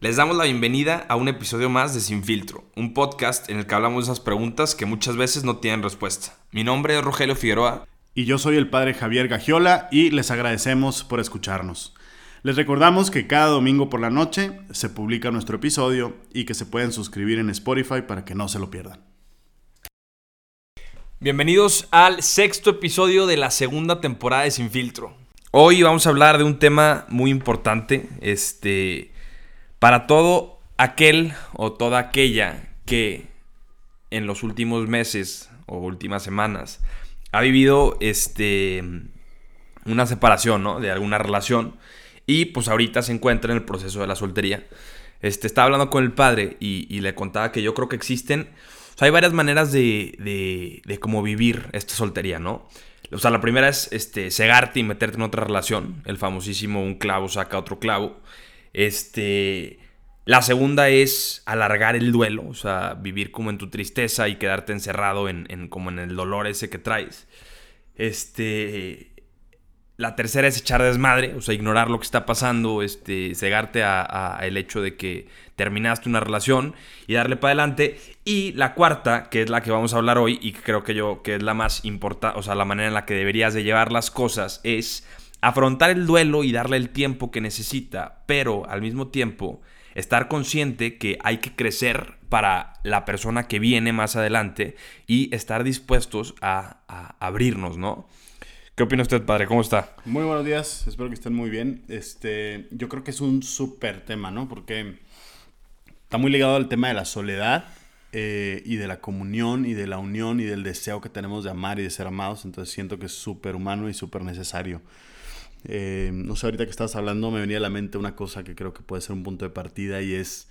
Les damos la bienvenida a un episodio más de Sin Filtro, un podcast en el que hablamos de esas preguntas que muchas veces no tienen respuesta. Mi nombre es Rogelio Figueroa. Y yo soy el padre Javier Gagiola y les agradecemos por escucharnos. Les recordamos que cada domingo por la noche se publica nuestro episodio y que se pueden suscribir en Spotify para que no se lo pierdan. Bienvenidos al sexto episodio de la segunda temporada de Sin Filtro. Hoy vamos a hablar de un tema muy importante, este, para todo aquel o toda aquella que en los últimos meses o últimas semanas ha vivido, este, una separación, ¿no? De alguna relación y pues ahorita se encuentra en el proceso de la soltería. Este, estaba hablando con el padre y, le contaba que yo creo que existen hay varias maneras de, de, de cómo vivir esta soltería, ¿no? O sea, la primera es este, cegarte y meterte en otra relación. El famosísimo un clavo saca otro clavo. Este. La segunda es alargar el duelo, o sea, vivir como en tu tristeza y quedarte encerrado en, en como en el dolor ese que traes. Este. La tercera es echar desmadre, o sea, ignorar lo que está pasando, este, cegarte a, el hecho de que terminaste una relación y darle para adelante. Y la cuarta, que es la que vamos a hablar hoy y creo que yo que es la más importante, o sea, la manera en la que deberías de llevar las cosas es afrontar el duelo y darle el tiempo que necesita, pero al mismo tiempo estar consciente que hay que crecer para la persona que viene más adelante y estar dispuestos a, abrirnos, ¿no? ¿Qué opina usted, padre? ¿Cómo está? Muy buenos días, espero que estén muy bien. Este, yo creo que es un súper tema, ¿no? Porque está muy ligado al tema de la soledad eh, y de la comunión y de la unión y del deseo que tenemos de amar y de ser amados. Entonces siento que es súper humano y súper necesario. Eh, no sé, ahorita que estabas hablando me venía a la mente una cosa que creo que puede ser un punto de partida y es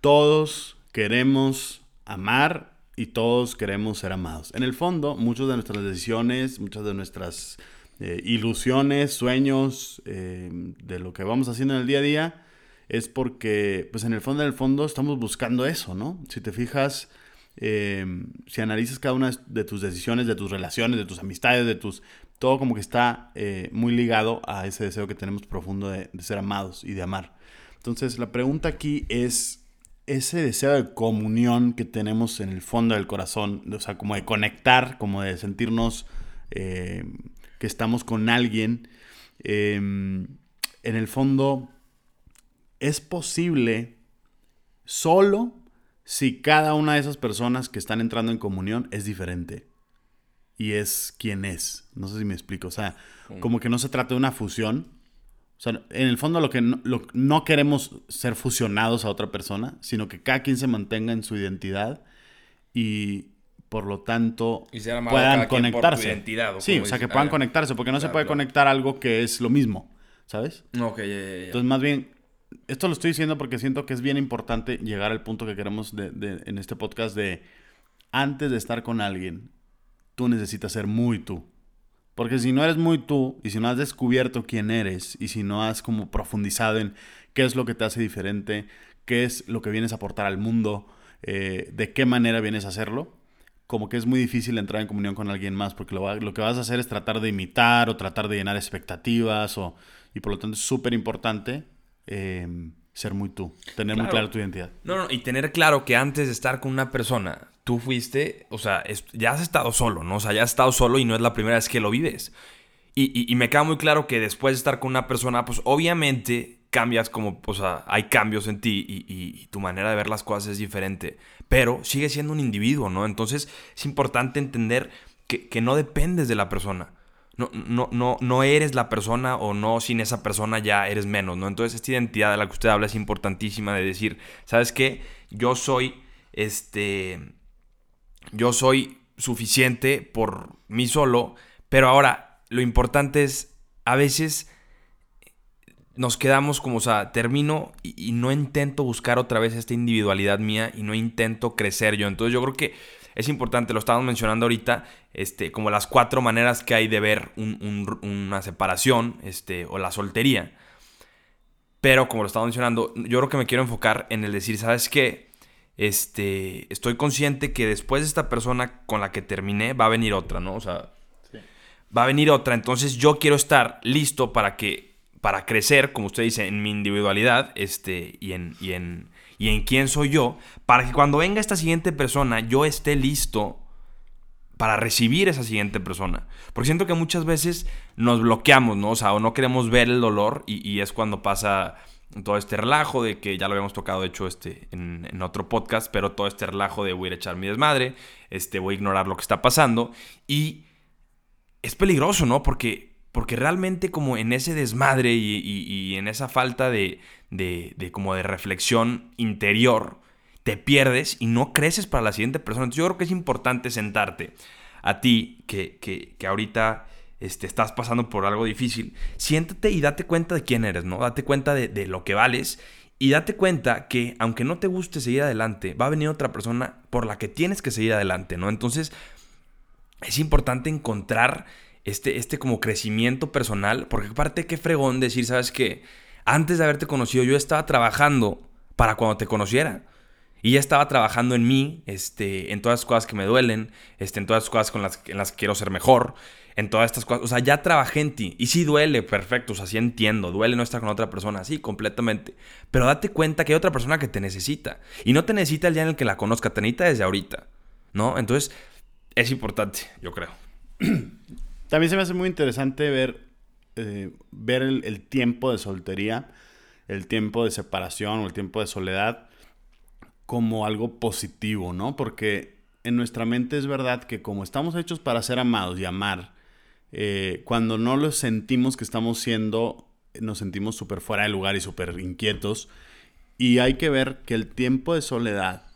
todos queremos amar y todos queremos ser amados. En el fondo, muchas de nuestras decisiones, muchas de nuestras eh, ilusiones, sueños, eh, de lo que vamos haciendo en el día a día, es porque, pues en el fondo, en el fondo, estamos buscando eso, ¿no? Si te fijas, si analizas cada una de tus decisiones, de tus relaciones, de tus amistades, de tus... Todo como que está muy ligado a ese deseo que tenemos profundo de ser amados y de amar. Entonces, la pregunta aquí es, ese deseo de comunión que tenemos en el fondo del corazón, o sea, como de conectar, como de sentirnos eh, que estamos con alguien, em, en el fondo es posible solo si cada una de esas personas que están entrando en comunión es diferente y es quien es. No sé si me explico. O sea, como que no se trata de una fusión, o sea, en el fondo lo que no, no, queremos ser fusionados a otra persona, sino que cada quien se mantenga en su identidad y por lo tanto puedan conectarse. sí, o sea, que puedan ah, conectarse, porque no se puede conectar algo que es lo mismo, ¿sabes? Ok, Entonces, más bien, esto lo estoy diciendo porque siento que es bien importante llegar al punto que queremos de, en este podcast de antes de estar con alguien, tú necesitas ser muy tú. Porque si no eres muy tú y si no has descubierto quién eres y si no has como profundizado en qué es lo que te hace diferente, qué es lo que vienes a aportar al mundo, eh, de qué manera vienes a hacerlo, como que es muy difícil entrar en comunión con alguien más porque lo, lo que vas a hacer es tratar de imitar o tratar de llenar expectativas o, y por lo tanto es súper importante em, ser muy tú, tener muy claro tu identidad. No, no, y tener claro que antes de estar con una persona tú fuiste, o sea, ya has estado solo, ¿no? O sea, ya has estado solo y no es la primera vez que lo vives. Y, me queda muy claro que después de estar con una persona, pues obviamente cambias como, o sea, hay cambios en ti y, tu manera de ver las cosas es diferente, pero sigue siendo un individuo, ¿no? Entonces es importante entender que, no dependes de la persona. No, no, no, no eres la persona o no sin esa persona ya eres menos, ¿no? Entonces esta identidad de la que usted habla es importantísima de decir, ¿sabes qué? Yo soy, este, yo soy suficiente por mí solo, pero ahora lo importante es, a veces nos quedamos como, o sea, termino y, no intento buscar otra vez esta individualidad mía y no intento crecer yo. Entonces yo creo que es importante, lo estábamos mencionando ahorita, este, como las cuatro maneras que hay de ver una separación este, o la soltería. Pero como lo estaba mencionando, yo creo que me quiero enfocar en el decir, ¿sabes qué? Este, estoy consciente que después de esta persona con la que terminé va a venir otra, ¿no? O sea, va a venir otra. Entonces yo quiero estar listo para que para crecer, como usted dice, en mi individualidad este, y, en, y, en, y en quién soy yo, para que cuando venga esta siguiente persona yo esté listo para recibir esa siguiente persona. Porque siento que muchas veces nos bloqueamos, ¿no? O sea, o no queremos ver el dolor y, es cuando pasa todo este relajo de que ya lo habíamos tocado, de hecho, este, en, otro podcast, pero todo este relajo de voy a echar mi desmadre, este, voy a ignorar lo que está pasando y es peligroso, ¿no? Porque, porque realmente como en ese desmadre y, en esa falta de, de, como de reflexión interior, te pierdes y no creces para la siguiente persona. Entonces yo creo que es importante sentarte a ti que, que, ahorita este, estás pasando por algo difícil. Siéntate y date cuenta de quién eres, ¿no? Date cuenta de, de lo que vales y date cuenta que aunque no te guste seguir adelante, va a venir otra persona por la que tienes que seguir adelante, ¿no? Entonces es importante encontrar este, este como crecimiento personal, porque aparte qué fregón decir, ¿sabes qué? Antes de haberte conocido yo estaba trabajando para cuando te conociera. Y ya estaba trabajando en mí, este, en todas las cosas que me duelen, este, en todas las cosas con las, en las que quiero ser mejor, en todas estas cosas. O sea, ya trabajé en. Y sí duele, perfecto, o sea, sí entiendo. Duele no estar con otra persona, sí, completamente. Pero date cuenta que hay otra persona que te necesita. Y no te necesita el día en el que la conozca, te necesita desde ahorita. ¿No? Entonces, es importante, yo creo. También se me hace muy interesante ver, eh, ver el tiempo de soltería, el tiempo de separación o el tiempo de soledad como algo positivo, ¿no? Porque en nuestra mente es verdad que como estamos hechos para ser amados y amar, eh, cuando no lo sentimos que estamos siendo, nos sentimos súper fuera de lugar y súper inquietos. Y hay que ver que el tiempo de soledad,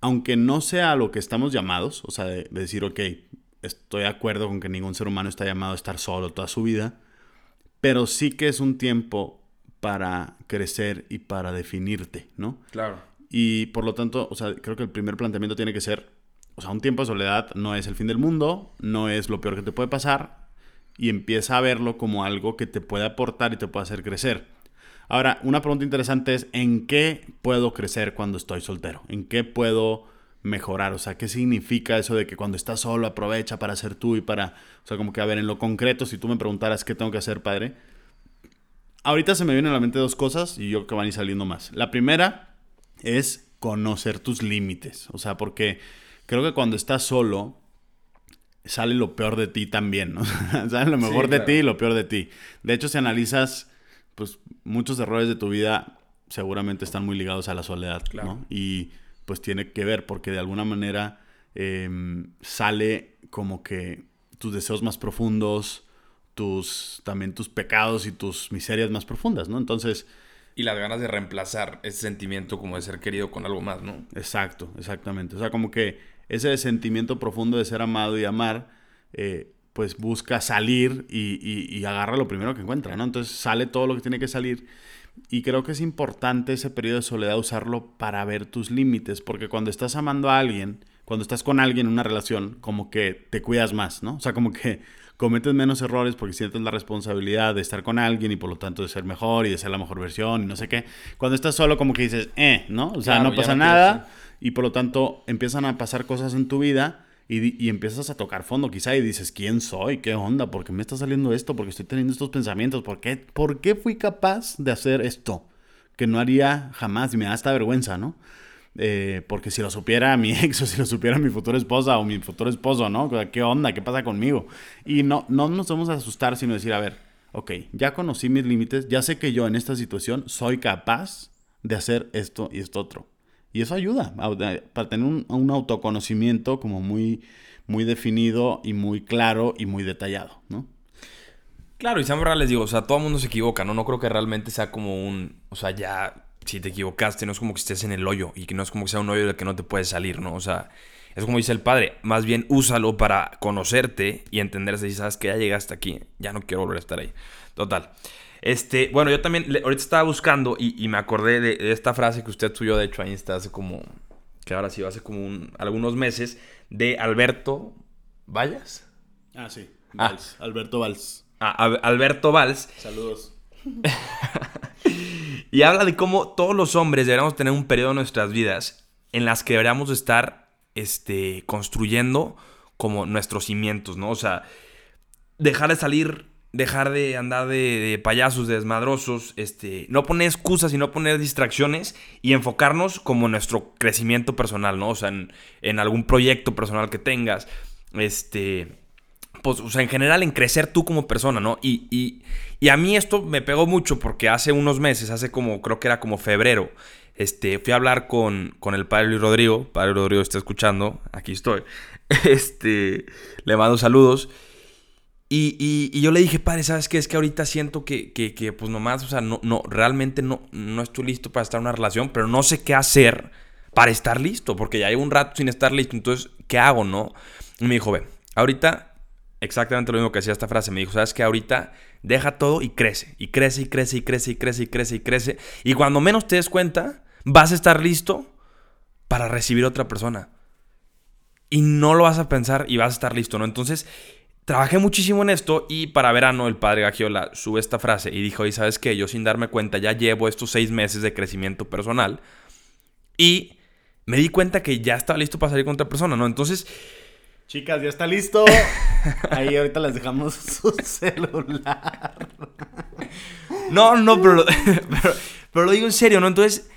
aunque no sea lo que estamos llamados, o sea, de, de decir, ok, estoy de acuerdo con que ningún ser humano está llamado a estar solo toda su vida, pero sí que es un tiempo para crecer y para definirte, ¿no? Claro. Y por lo tanto, o sea, creo que el primer planteamiento tiene que ser, o sea, un tiempo de soledad no es el fin del mundo, no es lo peor que te puede pasar, y empieza a verlo como algo que te puede aportar y te puede hacer crecer. Ahora, una pregunta interesante es, ¿en qué puedo crecer cuando estoy soltero? ¿En qué puedo mejorar? O sea, ¿qué significa eso de que cuando estás solo aprovecha para ser tú y para, o sea, como que a ver, en lo concreto, si tú me preguntaras qué tengo que hacer, padre, ahorita se me vienen a la mente dos cosas y yo creo que van a ir saliendo más. La primera es conocer tus límites. O sea, porque creo que cuando estás solo, sale lo peor de ti también, ¿no? sale lo mejor de ti y lo peor de ti. De hecho, si analizas, pues muchos errores de tu vida seguramente están muy ligados a la soledad, ¿no? Y pues tiene que ver porque de alguna manera em, sale como que tus deseos más profundos, tus también tus pecados y tus miserias más profundas, ¿no? Entonces, y las ganas de reemplazar ese sentimiento como de ser querido con algo más, ¿no? Exacto, exactamente. O sea, como que ese sentimiento profundo de ser amado y amar, eh, pues busca salir y, y, agarra lo primero que encuentra, ¿no? Entonces sale todo lo que tiene que salir. Y creo que es importante ese periodo de soledad usarlo para ver tus límites, porque cuando estás amando a alguien, cuando estás con alguien en una relación, como que te cuidas más, ¿no? O sea, como que cometes menos errores porque sientes la responsabilidad de estar con alguien y por lo tanto de ser mejor y de ser la mejor versión y no sé qué. Cuando estás solo como que dices, eh, ¿no? O sea, no pasa nada y por lo tanto empiezan a pasar cosas en tu vida y, y, empiezas a tocar fondo quizá y dices, ¿quién soy? ¿Qué onda? ¿Por qué me está saliendo esto? ¿Por qué estoy teniendo estos pensamientos? ¿Por qué, ¿Por qué fui capaz de hacer esto? Que no haría jamás y me da esta vergüenza, ¿no? Eh, porque si lo supiera mi ex o si lo supiera mi futura esposa o mi futuro esposo, ¿no? ¿Qué onda? ¿Qué pasa conmigo? Y no, no nos vamos a asustar, sino decir, a ver, ok, ya conocí mis límites, ya sé que yo en esta situación soy capaz de hacer esto y esto otro. Y eso ayuda para tener un, autoconocimiento como muy, muy definido y muy claro y muy detallado, ¿no? Claro, y siempre les digo, o sea, todo el mundo se equivoca, ¿no? No creo que realmente sea como un, o sea, ya si te equivocaste, no es como que estés en el hoyo y que no es como que sea un hoyo del que no te puedes salir, ¿no? O sea, es como dice el padre, más bien úsalo para conocerte y entender si sabes que ya llegaste aquí, ya no quiero volver a estar ahí. Total. Este, bueno, yo también ahorita estaba buscando y, me acordé de, esta frase que usted subió, de hecho, ahí está hace como, que ahora sí, hace como algunos meses, de Alberto Vallas. Ah, sí, ah. Alberto Valls. Ah, Alberto Valls. Saludos. Y habla de cómo todos los hombres deberíamos tener un periodo en nuestras vidas en las que deberíamos estar este, construyendo como nuestros cimientos, ¿no? O sea, dejar de salir dejar de andar de, payasos, de desmadrosos, este, no poner excusas y no poner distracciones y enfocarnos como en nuestro crecimiento personal, ¿no? O sea, en, algún proyecto personal que tengas, este, pues, o sea, en general en crecer tú como persona, ¿no? Y, y, y a mí esto me pegó mucho porque hace unos meses, hace como, creo que era como febrero, este, fui a hablar con, con el padre Luis Rodrigo, padre Rodrigo está escuchando, aquí estoy, este, le mando saludos. Y, y, yo le dije, padre, ¿sabes qué? Es que ahorita siento que, que, que, pues nomás, o sea, no, no, realmente no, no estoy listo para estar en una relación, pero no sé qué hacer para estar listo, porque ya llevo un rato sin estar listo, entonces, ¿qué hago, no? Y me dijo, ve, ahorita, exactamente lo mismo que decía esta frase, me dijo, ¿sabes qué? Ahorita deja todo y crece, y crece, y crece, y crece, y crece, y crece, y crece, y cuando menos te des cuenta, vas a estar listo para recibir a otra persona. Y no lo vas a pensar y vas a estar listo, ¿no? Entonces, Trabajé muchísimo en esto y para verano el padre Gagiola sube esta frase y dijo, y sabes qué, yo sin darme cuenta ya llevo estos seis meses de crecimiento personal y me di cuenta que ya estaba listo para salir con otra persona, ¿no? Entonces... Chicas, ya está listo. Ahí ahorita les dejamos su celular. No, no, pero, pero, pero lo digo en serio, ¿no? Entonces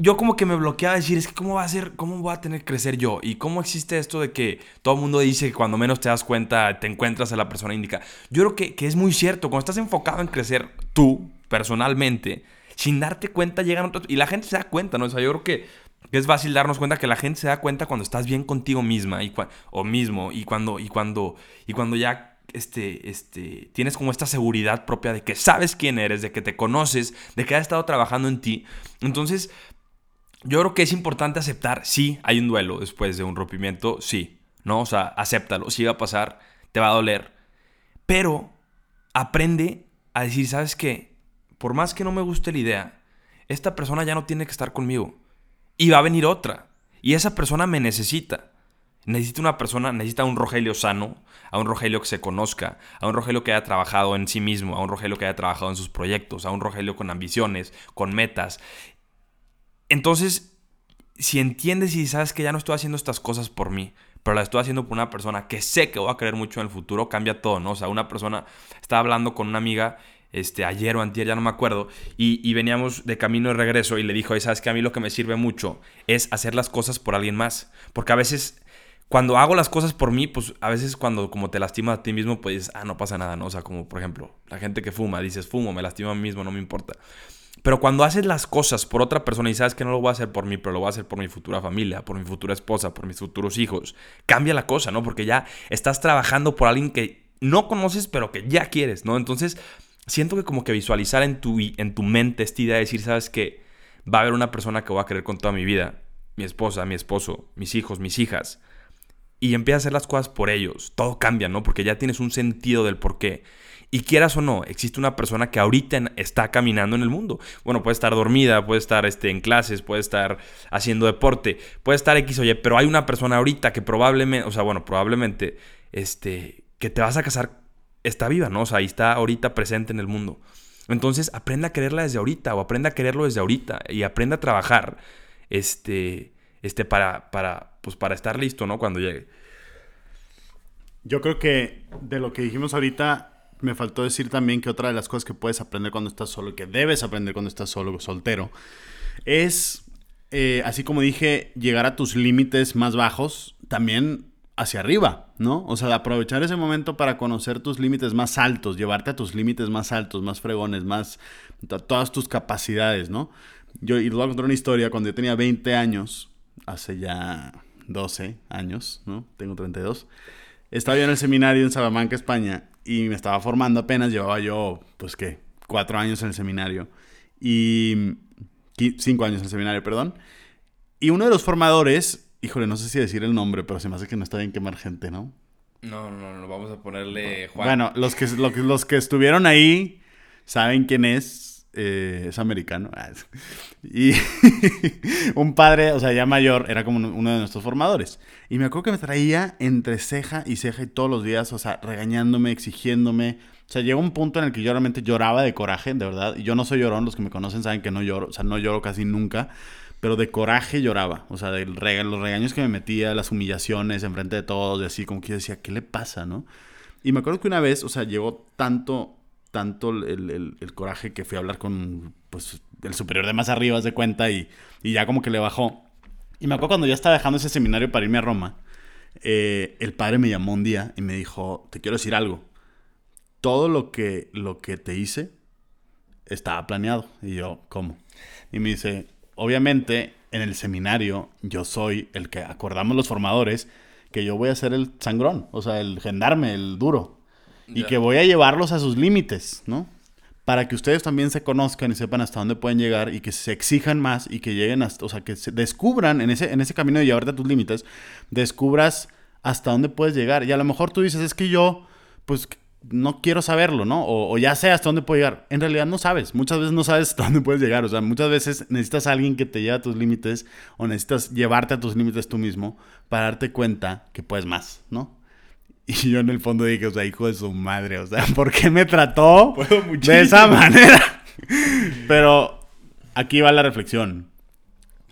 yo como que me bloqueaba decir, es que cómo va a ser, cómo voy a tener que crecer yo y cómo existe esto de que todo el mundo dice que cuando menos te das cuenta te encuentras a la persona indica. Yo creo que, que es muy cierto, cuando estás enfocado en crecer tú personalmente, sin darte cuenta llegan otros y la gente se da cuenta, ¿no? O sea, yo creo que es fácil darnos cuenta que la gente se da cuenta cuando estás bien contigo misma y o mismo y cuando y cuando y cuando ya este, este, tienes como esta seguridad propia de que sabes quién eres, de que te conoces, de que has estado trabajando en ti. Entonces, yo creo que es importante aceptar, sí, hay un duelo después de un rompimiento, sí, ¿no? O sea, acéptalo, sí va a pasar, te va a doler, pero aprende a decir, ¿sabes qué? Por más que no me guste la idea, esta persona ya no tiene que estar conmigo y va a venir otra y esa persona me necesita. Necesita una persona, necesita un Rogelio sano, a un Rogelio que se conozca, a un Rogelio que haya trabajado en sí mismo, a un Rogelio que haya trabajado en sus proyectos, a un Rogelio con ambiciones, con metas. Entonces, si entiendes y sabes que ya no estoy haciendo estas cosas por mí, pero las estoy haciendo por una persona que sé que voy a querer mucho en el futuro, cambia todo, ¿no? O sea, una persona, estaba hablando con una amiga este, ayer o antier, ya no me acuerdo, y, veníamos de camino de regreso y le dijo, sabes que a mí lo que me sirve mucho es hacer las cosas por alguien más, porque a veces cuando hago las cosas por mí, pues a veces cuando como te lastimas a ti mismo, pues ah, no pasa nada, ¿no? O sea, como por ejemplo, la gente que fuma, dices, fumo, me lastimo a mí mismo, no me importa. Pero cuando haces las cosas por otra persona y sabes que no lo voy a hacer por mí, pero lo voy a hacer por mi futura familia, por mi futura esposa, por mis futuros hijos, cambia la cosa, ¿no? Porque ya estás trabajando por alguien que no conoces, pero que ya quieres, ¿no? Entonces, siento que como que visualizar en tu, en tu mente esta idea de decir, sabes que va a haber una persona que voy a querer con toda mi vida, mi esposa, mi esposo, mis hijos, mis hijas, y empieza a hacer las cosas por ellos, todo cambia, ¿no? Porque ya tienes un sentido del por qué. Y quieras o no, existe una persona que ahorita está caminando en el mundo. Bueno, puede estar dormida, puede estar este, en clases, puede estar haciendo deporte, puede estar X o Y, pero hay una persona ahorita que probablemente, o sea, bueno, probablemente, este, que te vas a casar, está viva, ¿no? O sea, ahí está ahorita presente en el mundo. Entonces, aprenda a quererla desde ahorita o aprenda a quererlo desde ahorita y aprenda a trabajar, este, este, para, para, pues para estar listo, ¿no? Cuando llegue. Yo creo que de lo que dijimos ahorita, me faltó decir también que otra de las cosas que puedes aprender cuando estás solo, que debes aprender cuando estás solo, soltero, es, eh, así como dije, llegar a tus límites más bajos, también hacia arriba, ¿no? O sea, aprovechar ese momento para conocer tus límites más altos, llevarte a tus límites más altos, más fregones, más todas tus capacidades, ¿no? Yo, y voy a contar una historia, cuando yo tenía 20 años, hace ya 12 años, ¿no? Tengo 32. Estaba yo en el seminario en Salamanca, España, y me estaba formando apenas, llevaba yo, pues qué, cuatro años en el seminario y cinco años en el seminario, perdón. Y uno de los formadores, híjole, no sé si decir el nombre, pero se me hace que no está bien quemar gente, ¿no? No, no, no, vamos a ponerle Juan. Bueno, los que, los que estuvieron ahí saben quién es. Eh, es americano. Ah, y un padre, o sea, ya mayor, era como uno de nuestros formadores. Y me acuerdo que me traía entre ceja y ceja y todos los días, o sea, regañándome, exigiéndome. O sea, llegó un punto en el que yo realmente lloraba de coraje, de verdad. Y yo no soy llorón, los que me conocen saben que no lloro, o sea, no lloro casi nunca. Pero de coraje lloraba, o sea, de los regaños que me metía, las humillaciones enfrente de todos, y así, como que yo decía, ¿qué le pasa, no? Y me acuerdo que una vez, o sea, llegó tanto, tanto el, el, coraje que fui a hablar con, pues, el superior de más arriba, de cuenta, y, y ya como que le bajó. Y me acuerdo cuando ya estaba dejando ese seminario para irme a Roma, eh, el padre me llamó un día y me dijo, te quiero decir algo. Todo lo que, lo que te hice estaba planeado. Y yo, ¿cómo? Y me dice, obviamente en el seminario yo soy el que acordamos los formadores que yo voy a ser el sangrón, o sea, el gendarme, el duro. Y que voy a llevarlos a sus límites, ¿no? Para que ustedes también se conozcan y sepan hasta dónde pueden llegar y que se exijan más y que lleguen hasta, o sea, que se descubran en ese, en ese camino de llevarte a tus límites, descubras hasta dónde puedes llegar. Y a lo mejor tú dices, es que yo, pues no quiero saberlo, ¿no? O, ya sé hasta dónde puedo llegar. En realidad no sabes. Muchas veces no sabes hasta dónde puedes llegar. O sea, muchas veces necesitas a alguien que te lleve a tus límites o necesitas llevarte a tus límites tú mismo para darte cuenta que puedes más, ¿no? Y yo en el fondo dije, o sea, hijo de su madre, o sea, ¿por qué me trató de esa manera? Pero aquí va la reflexión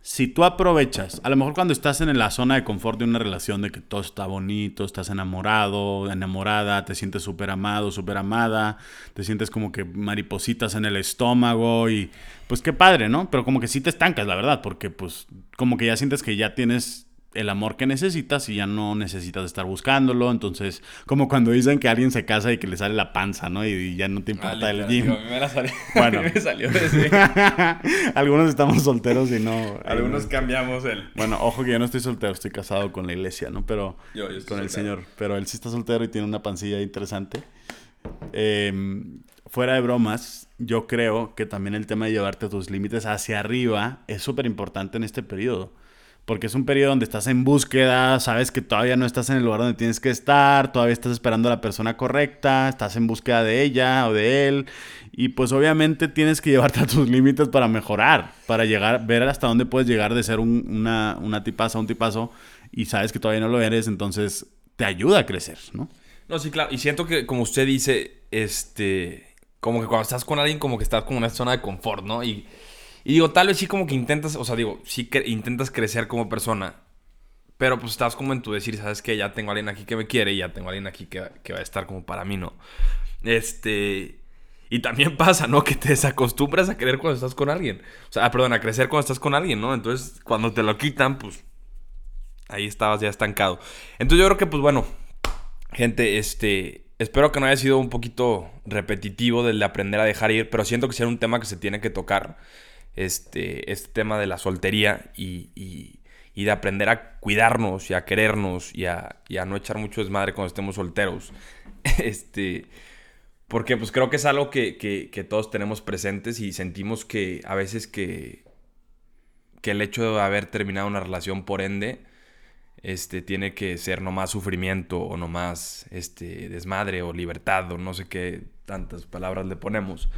si tú aprovechas, a lo mejor cuando estás en la zona de confort de una relación, de que todo está bonito, estás enamorado, enamorada, te sientes súper amado, súper amada, te sientes como que maripositas en el estómago y pues qué padre, ¿no? Pero como que sí te estancas, la verdad, porque pues como que ya sientes que ya tienes el amor que necesitas y ya no necesitas estar buscándolo. Entonces, como cuando dicen que alguien se casa y que le sale la panza, ¿no? Y, ya no te importa el gym. a mí me la salió. Bueno. me salió Algunos estamos solteros y no. Algunos cambiamos el. Bueno, ojo que yo no estoy soltero, estoy casado con la iglesia, ¿no? Pero. Yo, con el Señor. Pero él sí está soltero y tiene una pancilla interesante. Em, fuera de bromas, yo creo que también el tema de llevarte tus límites hacia arriba es súper importante en este periodo porque es un periodo donde estás en búsqueda, sabes que todavía no estás en el lugar donde tienes que estar, todavía estás esperando a la persona correcta, estás en búsqueda de ella o de él, y pues obviamente tienes que llevarte a tus límites para mejorar, para llegar, ver hasta dónde puedes llegar de ser una, una tipaza, un tipazo, y sabes que todavía no lo eres, entonces te ayuda a crecer, ¿no? No, sí, claro, y siento que como usted dice, este, como que cuando estás con alguien, como que estás como en una zona de confort, ¿no? Y digo, tal vez sí como que intentas, o sea, digo, sí que intentas crecer como persona. Pero pues estás como en tu decir, sabes que ya tengo a alguien aquí que me quiere y ya tengo a alguien aquí que, va a estar como para mí, ¿no? Este... Y también pasa, ¿no? Que te desacostumbras a querer cuando estás con alguien. O sea, perdón, a crecer cuando estás con alguien, ¿no? Entonces, cuando te lo quitan, pues ahí estabas ya estancado. Entonces yo creo que, pues bueno, gente, este, espero que no haya sido un poquito repetitivo del de aprender a dejar ir, pero siento que sea un tema que se tiene que tocar este, este tema de la soltería y, de aprender a cuidarnos y a querernos y a, no echar mucho desmadre cuando estemos solteros. Este, porque pues creo que es algo que, todos tenemos presentes y sentimos que a veces que, que el hecho de haber terminado una relación por ende este, tiene que ser nomás sufrimiento o nomás este, desmadre o libertad o no sé qué tantas palabras le ponemos.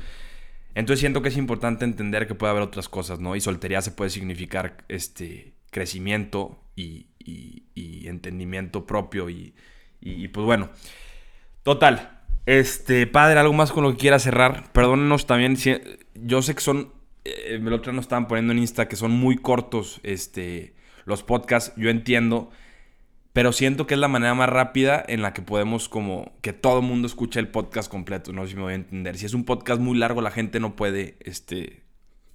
Entonces siento que es importante entender que puede haber otras cosas, ¿no? Y soltería se puede significar este crecimiento y, entendimiento propio y, pues bueno. Total. Este, padre, algo más con lo que quiera cerrar. Perdónenos también. Si, yo sé que son. Eh, el otro estaban poniendo en Insta que son muy cortos este, los podcasts. Yo entiendo pero siento que es la manera más rápida en la que podemos como que todo el mundo escuche el podcast completo, no sé si me voy a entender. Si es un podcast muy largo, la gente no puede, este...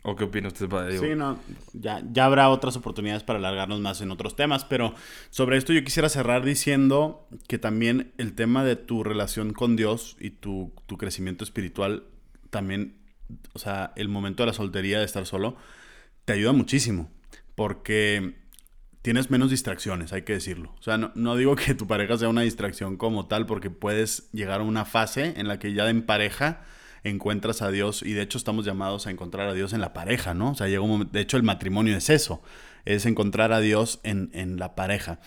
¿O qué opina usted, Padre? Sí, no, ya, ya habrá otras oportunidades para alargarnos más en otros temas, pero sobre esto yo quisiera cerrar diciendo que también el tema de tu relación con Dios y tu, tu crecimiento espiritual, también, o sea, el momento de la soltería, de estar solo, te ayuda muchísimo, porque tienes menos distracciones, hay que decirlo. O sea, no, digo que tu pareja sea una distracción como tal, porque puedes llegar a una fase en la que ya en pareja encuentras a Dios y de hecho estamos llamados a encontrar a Dios en la pareja, ¿no? O sea, llega un momento, de hecho el matrimonio es eso, es encontrar a Dios en, la pareja.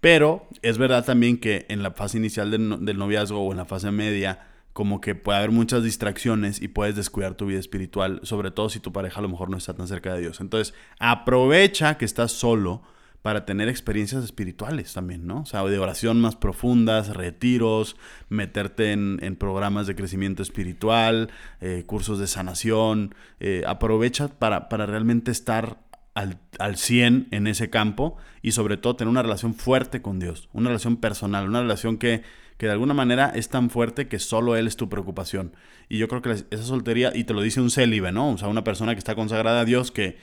Pero es verdad también que en la fase inicial del, del noviazgo o en la fase media, como que puede haber muchas distracciones y puedes descuidar tu vida espiritual, sobre todo si tu pareja a lo mejor no está tan cerca de Dios. Entonces, aprovecha que estás solo para tener experiencias espirituales también, ¿no? O sea, de oración más profundas, retiros, meterte en, programas de crecimiento espiritual, eh, cursos de sanación. Eh, aprovecha para, para realmente estar al, al 100 en ese campo y sobre todo tener una relación fuerte con Dios, una relación personal, una relación que que de alguna manera es tan fuerte que solo Él es tu preocupación. Y yo creo que esa soltería, y te lo dice un célibe, ¿no? O sea, una persona que está consagrada a Dios, que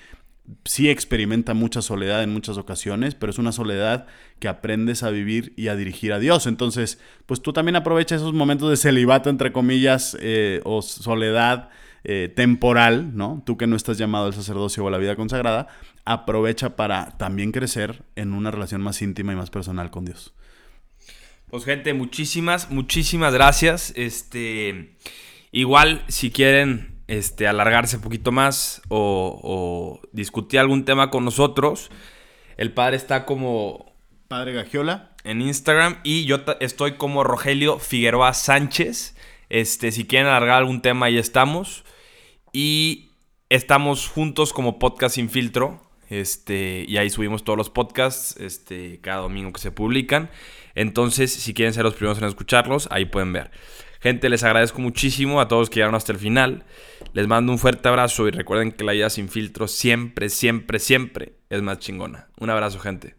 sí experimenta mucha soledad en muchas ocasiones, pero es una soledad que aprendes a vivir y a dirigir a Dios. Entonces, pues tú también aprovecha esos momentos de celibato, entre comillas, eh, o soledad eh, temporal, ¿no? Tú que no estás llamado al sacerdocio o a la vida consagrada, aprovecha para también crecer en una relación más íntima y más personal con Dios. Pues gente, muchísimas, muchísimas gracias. Este, igual, si quieren este, alargarse un poquito más o, discutir algún tema con nosotros, el padre está como... Padre Gagiola. En Instagram y yo estoy como Rogelio Figueroa Sánchez. Este, si quieren alargar algún tema, ahí estamos. Y estamos juntos como Podcast Sin Filtro. Este, y ahí subimos todos los podcasts este, cada domingo que se publican. Entonces, si quieren ser los primeros en escucharlos, ahí pueden ver. Gente, les agradezco muchísimo a todos que llegaron hasta el final. Les mando un fuerte abrazo y recuerden que la vida sin filtro siempre, siempre, siempre es más chingona. Un abrazo, gente.